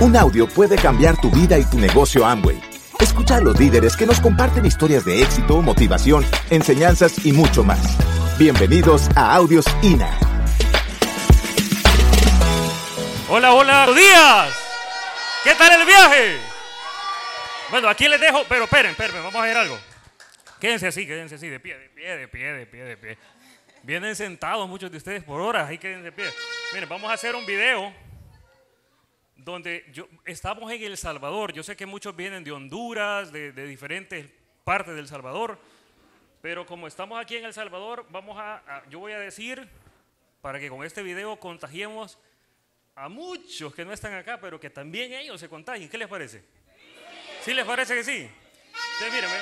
Un audio puede cambiar tu vida y tu negocio Amway. Escucha a los líderes que nos comparten historias de éxito, motivación, enseñanzas y mucho más. Bienvenidos a Audios INA. Hola, hola, días. ¿Qué tal el viaje? Bueno, aquí les dejo, pero esperen, esperen, vamos a ver algo. Quédense así, quédense así, de pie, de pie, de pie, de pie, de pie. Vienen sentados muchos de ustedes por horas, ahí quédense de pie. Miren, vamos a hacer un video donde yo, estamos en El Salvador. Yo sé que muchos vienen de Honduras, de, de diferentes partes del Salvador, pero como estamos aquí en El Salvador, vamos a, a- yo voy a decir, para que con este video contagiemos a muchos que no están acá, pero que también ellos se contagien. ¿Qué les parece? ¿Sí les parece que sí? Entonces, mírenme,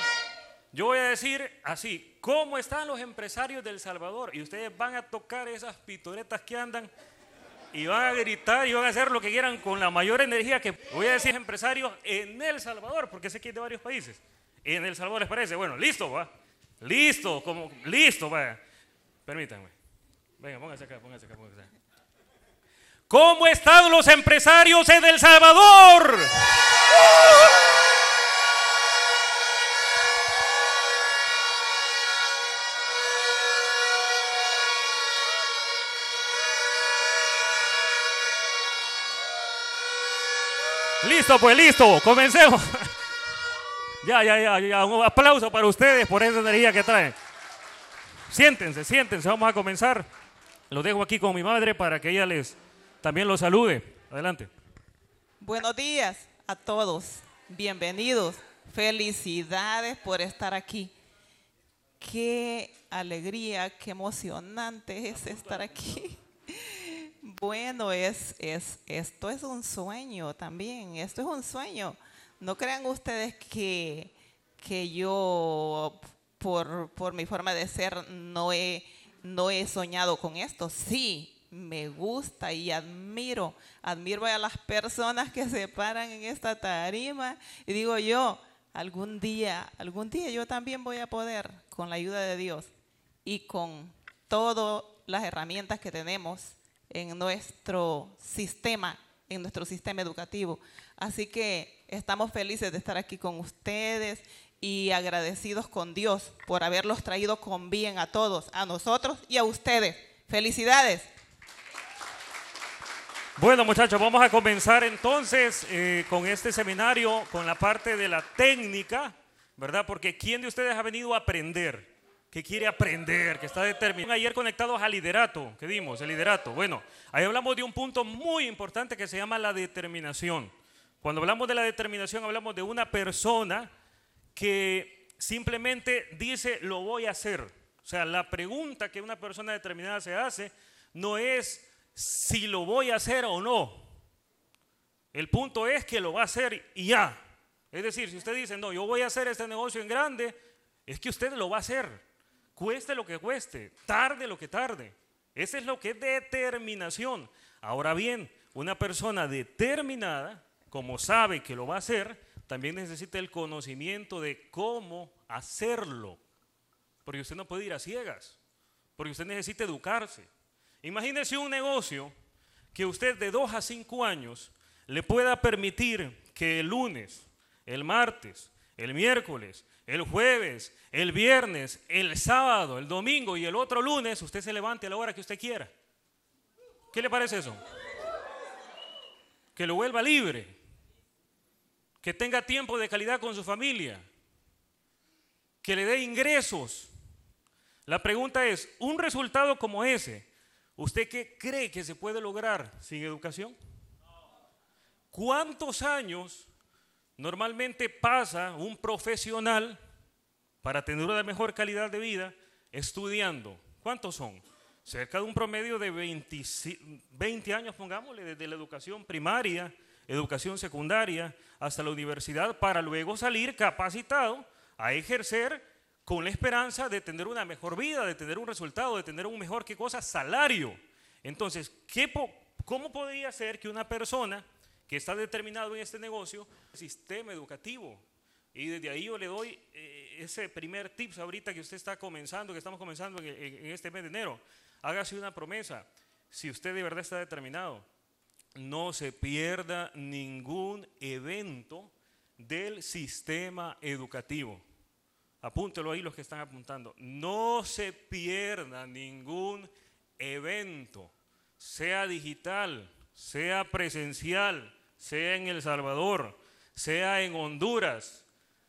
yo voy a decir así, ¿cómo están los empresarios del Salvador? Y ustedes van a tocar esas pitoretas que andan y van a gritar y van a hacer lo que quieran con la mayor energía que voy a decir empresarios en El Salvador, porque sé que es de varios países. En El Salvador les parece, bueno, listo, va. Listo, como listo, va. Permítanme. Venga, pónganse acá, pónganse acá, pónganse acá. ¿Cómo están los empresarios en El Salvador? Listo, pues listo, comencemos. Ya, ya, ya, ya, un aplauso para ustedes por esa energía que traen. Siéntense, siéntense, vamos a comenzar. Los dejo aquí con mi madre para que ella les también los salude. Adelante. Buenos días a todos. Bienvenidos. Felicidades por estar aquí. Qué alegría, qué emocionante es estar aquí. Bueno, es, es, esto es un sueño también. Esto es un sueño. No crean ustedes que, que yo, por, por mi forma de ser, no he, no he soñado con esto. Sí, me gusta y admiro, admiro a las personas que se paran en esta tarima y digo yo, algún día, algún día yo también voy a poder, con la ayuda de Dios y con todas las herramientas que tenemos en nuestro sistema, en nuestro sistema educativo. Así que estamos felices de estar aquí con ustedes y agradecidos con Dios por haberlos traído con bien a todos, a nosotros y a ustedes. Felicidades. Bueno, muchachos, vamos a comenzar entonces eh, con este seminario, con la parte de la técnica, ¿verdad? Porque ¿quién de ustedes ha venido a aprender? Que quiere aprender, que está determinado. Ayer conectados al liderato, que dimos, el liderato. Bueno, ahí hablamos de un punto muy importante que se llama la determinación. Cuando hablamos de la determinación, hablamos de una persona que simplemente dice, lo voy a hacer. O sea, la pregunta que una persona determinada se hace no es si lo voy a hacer o no. El punto es que lo va a hacer y ya. Es decir, si usted dice, no, yo voy a hacer este negocio en grande, es que usted lo va a hacer. Cueste lo que cueste, tarde lo que tarde. Ese es lo que es determinación. Ahora bien, una persona determinada, como sabe que lo va a hacer, también necesita el conocimiento de cómo hacerlo. Porque usted no puede ir a ciegas. Porque usted necesita educarse. Imagínese un negocio que usted de 2 a 5 años le pueda permitir que el lunes, el martes, el miércoles, el jueves, el viernes, el sábado, el domingo y el otro lunes usted se levante a la hora que usted quiera. ¿Qué le parece eso? Que lo vuelva libre. Que tenga tiempo de calidad con su familia. Que le dé ingresos. La pregunta es, ¿un resultado como ese, usted qué cree que se puede lograr sin educación? ¿Cuántos años normalmente pasa un profesional para tener una mejor calidad de vida estudiando? ¿Cuántos son? Cerca de un promedio de 20, 20 años, pongámosle, desde la educación primaria, educación secundaria, hasta la universidad, para luego salir capacitado a ejercer con la esperanza de tener una mejor vida, de tener un resultado, de tener un mejor, ¿qué cosa? Salario. Entonces, ¿qué ¿cómo podría ser que una persona que está determinado en este negocio, sistema educativo, y desde ahí yo le doy eh, ese primer tips ahorita que usted está comenzando, que estamos comenzando en, en- en este mes de enero. Hágase una promesa, si usted de verdad está determinado. no se pierda ningún evento del sistema educativo. Apúntelo ahí los que están apuntando. No se pierda ningún evento, sea digital, sea presencial, sea en El Salvador, sea en Honduras,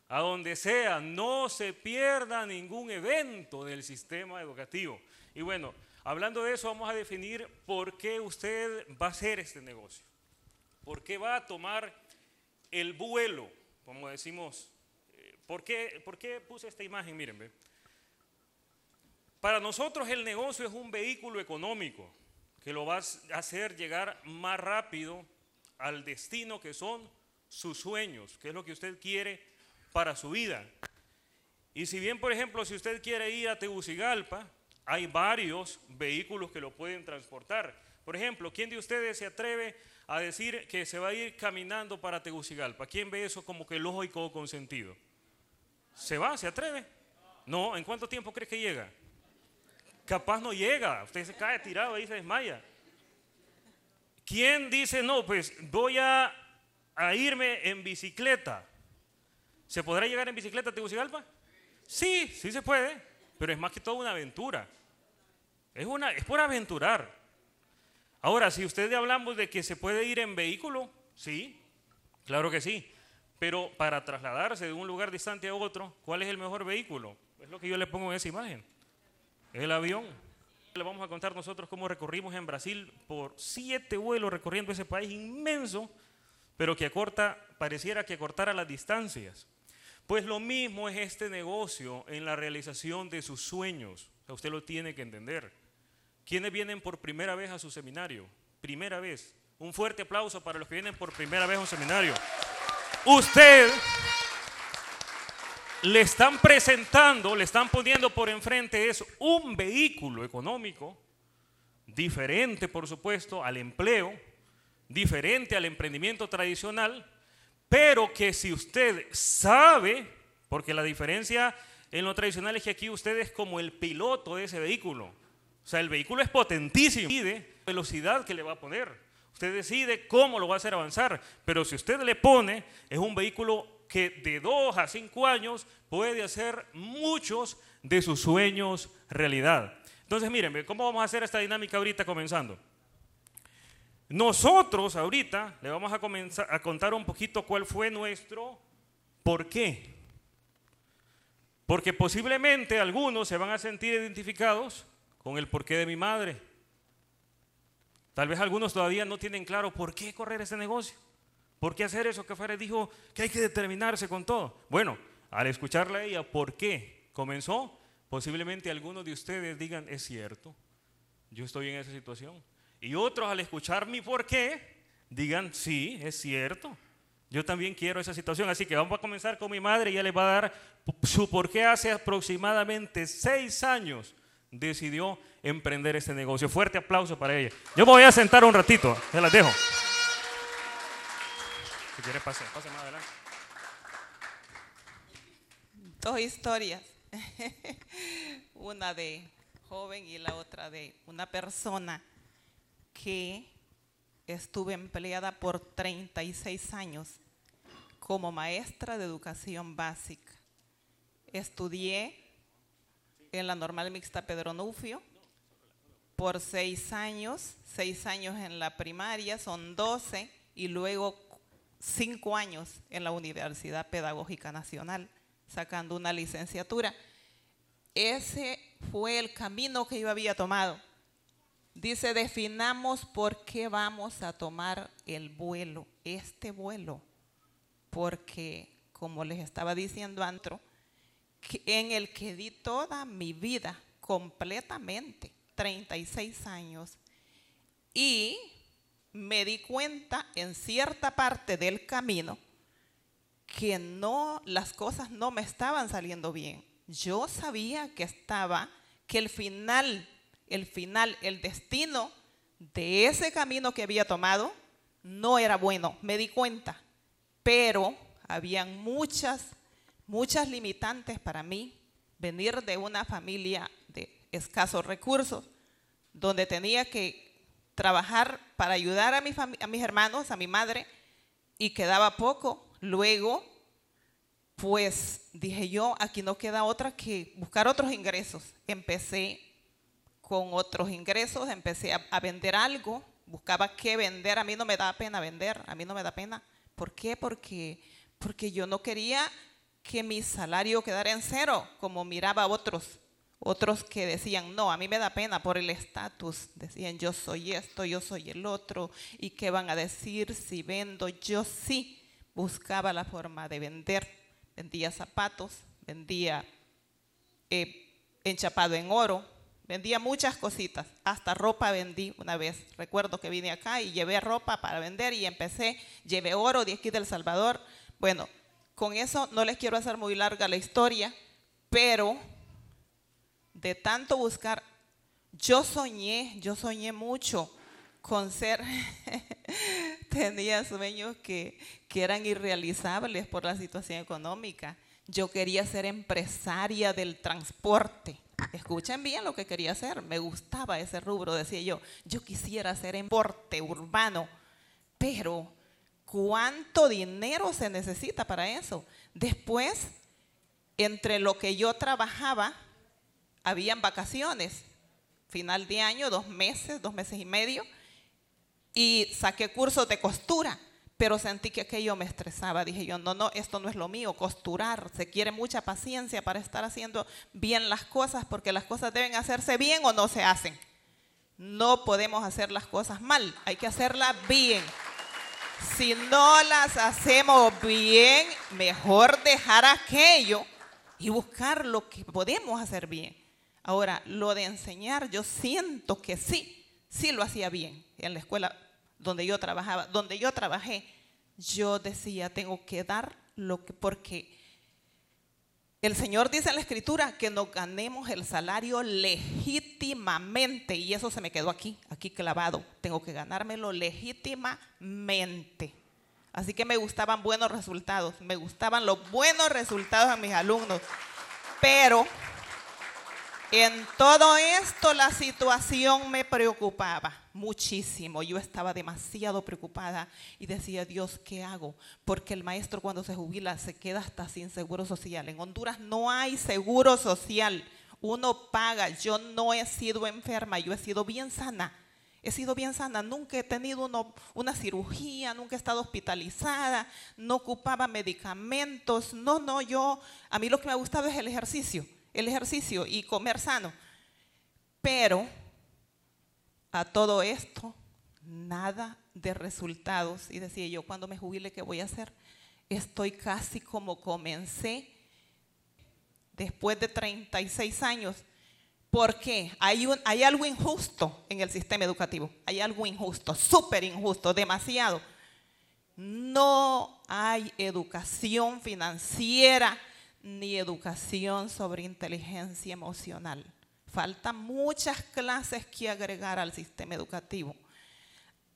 a donde sea, no se pierda ningún evento del sistema educativo. Y bueno, hablando de eso, vamos a definir por qué usted va a hacer este negocio. ¿Por qué va a tomar el vuelo, como decimos? Eh, ¿Por qué, por qué puse esta imagen? Miren, Para nosotros el negocio es un vehículo económico que lo va a hacer llegar más rápido al destino que son sus sueños, que es lo que usted quiere para su vida. Y si bien, por ejemplo, si usted quiere ir a Tegucigalpa, hay varios vehículos que lo pueden transportar. Por ejemplo, ¿quién de ustedes se atreve a decir que se va a ir caminando para Tegucigalpa? ¿Quién ve eso como que lógico o consentido? ¿Se va? ¿Se atreve? No, ¿en cuánto tiempo cree que llega? Capaz no llega, usted se cae tirado y se desmaya. ¿Quién dice, no, pues voy a, irme en bicicleta? ¿Se podrá llegar en bicicleta a Tegucigalpa? Sí, sí se puede, pero es más que todo una aventura. Es, una, es por aventurar. Ahora, si ustedes hablamos de que se puede ir en vehículo, sí, claro que sí. Pero para trasladarse de un lugar distante a otro, ¿cuál es el mejor vehículo? Es lo que yo le pongo en esa imagen. El avión. Le vamos a contar nosotros cómo recorrimos en Brasil por siete vuelos recorriendo ese país inmenso, pero que acorta, pareciera que acortara las distancias. Pues lo mismo es este negocio en la realización de sus sueños. usted lo tiene que entender. ¿Quiénes vienen por primera vez a su seminario? Primera vez. Un fuerte aplauso para los que vienen por primera vez a un seminario. Usted le están presentando, le están poniendo por enfrente es un vehículo económico diferente, por supuesto, al empleo, diferente al emprendimiento tradicional, pero que si usted sabe, porque la diferencia en lo tradicional es que aquí usted es como el piloto de ese vehículo. O sea, el vehículo es potentísimo, decide velocidad que le va a poner. Usted decide cómo lo va a hacer avanzar, pero si usted le pone, es un vehículo que de dos a cinco años puede hacer muchos de sus sueños realidad. Entonces, miren, ¿cómo vamos a hacer esta dinámica ahorita comenzando? Nosotros ahorita le vamos a comenzar a contar un poquito cuál fue nuestro por qué. Porque posiblemente algunos se van a sentir identificados con el porqué de mi madre. Tal vez algunos todavía no tienen claro por qué correr ese negocio. ¿Por qué hacer eso? Que dijo que hay que determinarse con todo. Bueno, al escucharla a ella, ¿por qué comenzó? Posiblemente algunos de ustedes digan, es cierto, yo estoy en esa situación. Y otros al escuchar mi por qué, digan, sí, es cierto, yo también quiero esa situación. Así que vamos a comenzar con mi madre, ella les va a dar su por qué hace aproximadamente seis años decidió emprender este negocio. Fuerte aplauso para ella. Yo me voy a sentar un ratito, se las dejo. Si quiere, pase, pase más adelante. Dos historias. una de joven y la otra de una persona que estuve empleada por 36 años como maestra de educación básica. Estudié en la normal mixta Pedro Nufio por seis años, seis años en la primaria, son 12, y luego cinco años en la Universidad Pedagógica Nacional, sacando una licenciatura. Ese fue el camino que yo había tomado. Dice, definamos por qué vamos a tomar el vuelo, este vuelo, porque, como les estaba diciendo Antro, en el que di toda mi vida completamente, 36 años, y me di cuenta en cierta parte del camino que no, las cosas no me estaban saliendo bien. Yo sabía que estaba, que el final, el final, el destino de ese camino que había tomado no era bueno. Me di cuenta, pero habían muchas, muchas limitantes para mí. Venir de una familia de escasos recursos, donde tenía que trabajar para ayudar a, mi a mis hermanos, a mi madre, y quedaba poco. Luego, pues dije yo, aquí no queda otra que buscar otros ingresos. Empecé con otros ingresos, empecé a, vender algo, buscaba qué vender. A mí no me da pena vender, a mí no me da pena. ¿Por qué? Porque, porque yo no quería que mi salario quedara en cero, como miraba a otros. Otros que decían, no, a mí me da pena por el estatus. Decían, yo soy esto, yo soy el otro. ¿Y qué van a decir si vendo? Yo sí buscaba la forma de vender. Vendía zapatos, vendía eh, enchapado en oro, vendía muchas cositas. Hasta ropa vendí una vez. Recuerdo que vine acá y llevé ropa para vender y empecé, llevé oro de aquí del Salvador. Bueno, con eso no les quiero hacer muy larga la historia, pero de tanto buscar, yo soñé, yo soñé mucho con ser, tenía sueños que, eran irrealizables por la situación económica. Yo quería ser empresaria del transporte. Escuchen bien lo que quería hacer. Me gustaba ese rubro, decía yo. Yo quisiera ser en porte urbano, pero ¿cuánto dinero se necesita para eso? Después, entre lo que yo trabajaba, habían vacaciones, final de año, dos meses, dos meses y medio, y saqué cursos de costura, pero sentí que aquello me estresaba. Dije yo, no, no, esto no es lo mío, costurar. Se quiere mucha paciencia para estar haciendo bien las cosas, porque las cosas deben hacerse bien o no se hacen. No podemos hacer las cosas mal, hay que hacerlas bien. Si no las hacemos bien, mejor dejar aquello y buscar lo que podemos hacer bien. Ahora, lo de enseñar, yo siento que sí, sí lo hacía bien. En la escuela donde yo trabajaba, donde yo trabajé, yo decía, tengo que dar lo que, porque el Señor dice en la Escritura que nos ganemos el salario legítimamente, y eso se me quedó aquí, aquí clavado. Tengo que ganármelo legítimamente. Así que me gustaban buenos resultados, me gustaban los buenos resultados a mis alumnos, pero en todo esto la situación me preocupaba muchísimo. Yo estaba demasiado preocupada y decía, Dios, ¿qué hago? Porque el maestro cuando se jubila se queda hasta sin seguro social. En Honduras no hay seguro social. Uno paga. Yo no he sido enferma, yo he sido bien sana. He sido bien sana, nunca he tenido una cirugía, nunca he estado hospitalizada, no ocupaba medicamentos. No, no, yo, a mí lo que me ha gustado es el ejercicio el ejercicio y comer sano. Pero a todo esto, nada de resultados. Y decía yo, cuando me jubile, ¿qué voy a hacer? Estoy casi como comencé después de 36 años. ¿Por qué? Hay, hay algo injusto en el sistema educativo. Hay algo injusto, súper injusto, demasiado. No hay educación financiera ni educación sobre inteligencia emocional. Faltan muchas clases que agregar al sistema educativo,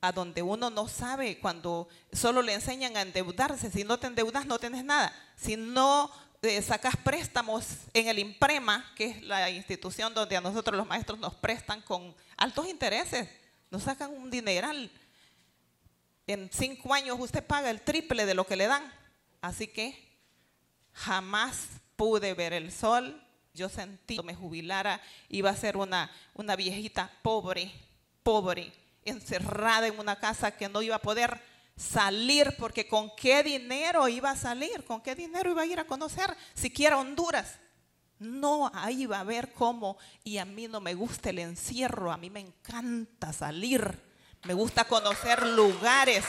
a donde uno no sabe cuando solo le enseñan a endeudarse. Si no te endeudas, no tienes nada. Si no eh, sacas préstamos en el IMPREMA, que es la institución donde a nosotros los maestros nos prestan con altos intereses, nos sacan un dineral. En cinco años usted paga el triple de lo que le dan. Así que jamás pude ver el sol. Yo sentí que me jubilara, iba a ser una, una viejita pobre, pobre, encerrada en una casa que no iba a poder salir, porque con qué dinero iba a salir, con qué dinero iba a ir a conocer siquiera Honduras. No, ahí iba a ver cómo, y a mí no me gusta el encierro, a mí me encanta salir, me gusta conocer lugares,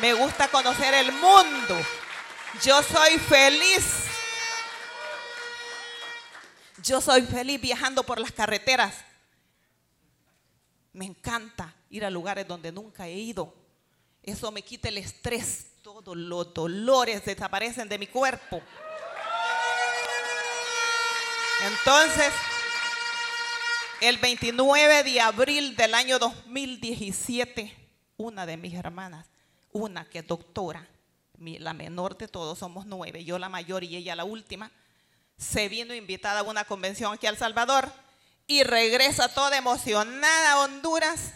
me gusta conocer el mundo. Yo soy feliz. Yo soy feliz viajando por las carreteras. Me encanta ir a lugares donde nunca he ido. Eso me quita el estrés. Todos los dolores desaparecen de mi cuerpo. Entonces, el 29 de abril del año 2017, una de mis hermanas, una que es doctora, la menor de todos, somos nueve, yo la mayor y ella la última, se vino invitada a una convención aquí a El Salvador y regresa toda emocionada a Honduras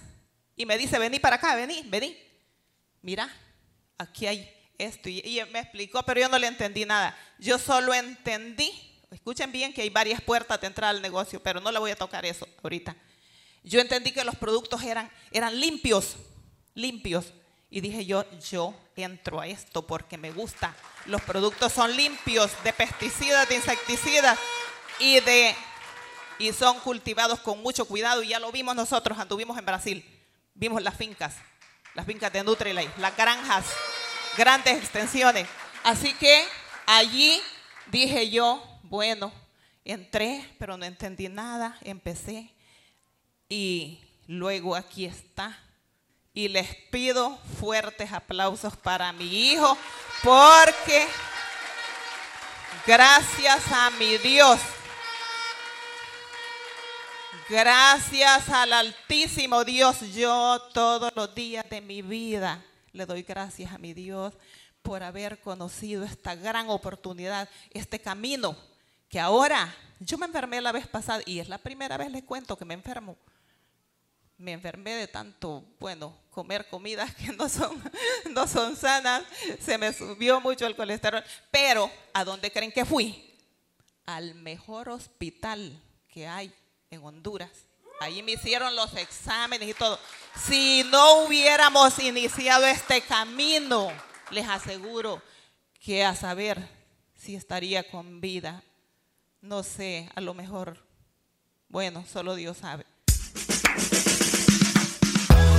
Y me dice, vení para acá, vení, vení. Mira, aquí hay esto. Y, me explicó, pero yo no le entendí nada. Yo solo entendí, escuchen bien que hay varias puertas de entrada al negocio, pero no le voy a tocar eso ahorita. Yo entendí que los productos eran, eran limpios, limpios. Y dije yo, yo entro a esto porque me gusta. Los productos son limpios de pesticidas, de insecticidas y de y son cultivados con mucho cuidado y ya lo vimos nosotros, anduvimos en Brasil. Vimos las fincas, las fincas de Nutrilite, las granjas, grandes extensiones. Así que allí dije yo, bueno, entré, pero no entendí nada, empecé y luego aquí está y les pido fuertes aplausos para mi hijo porque gracias a mi Dios, gracias al altísimo Dios, yo todos los días de mi vida le doy gracias a mi Dios por haber conocido esta gran oportunidad, este camino que ahora yo me enfermé la vez pasada y es la primera vez les cuento que me enfermo me enfermé de tanto, bueno, comer comidas que no son, no son sanas, se me subió mucho el colesterol, pero ¿a dónde creen que fui? Al mejor hospital que hay en Honduras. Ahí me hicieron los exámenes y todo. Si no hubiéramos iniciado este camino, les aseguro que a saber si estaría con vida. No sé, a lo mejor, bueno, solo Dios sabe.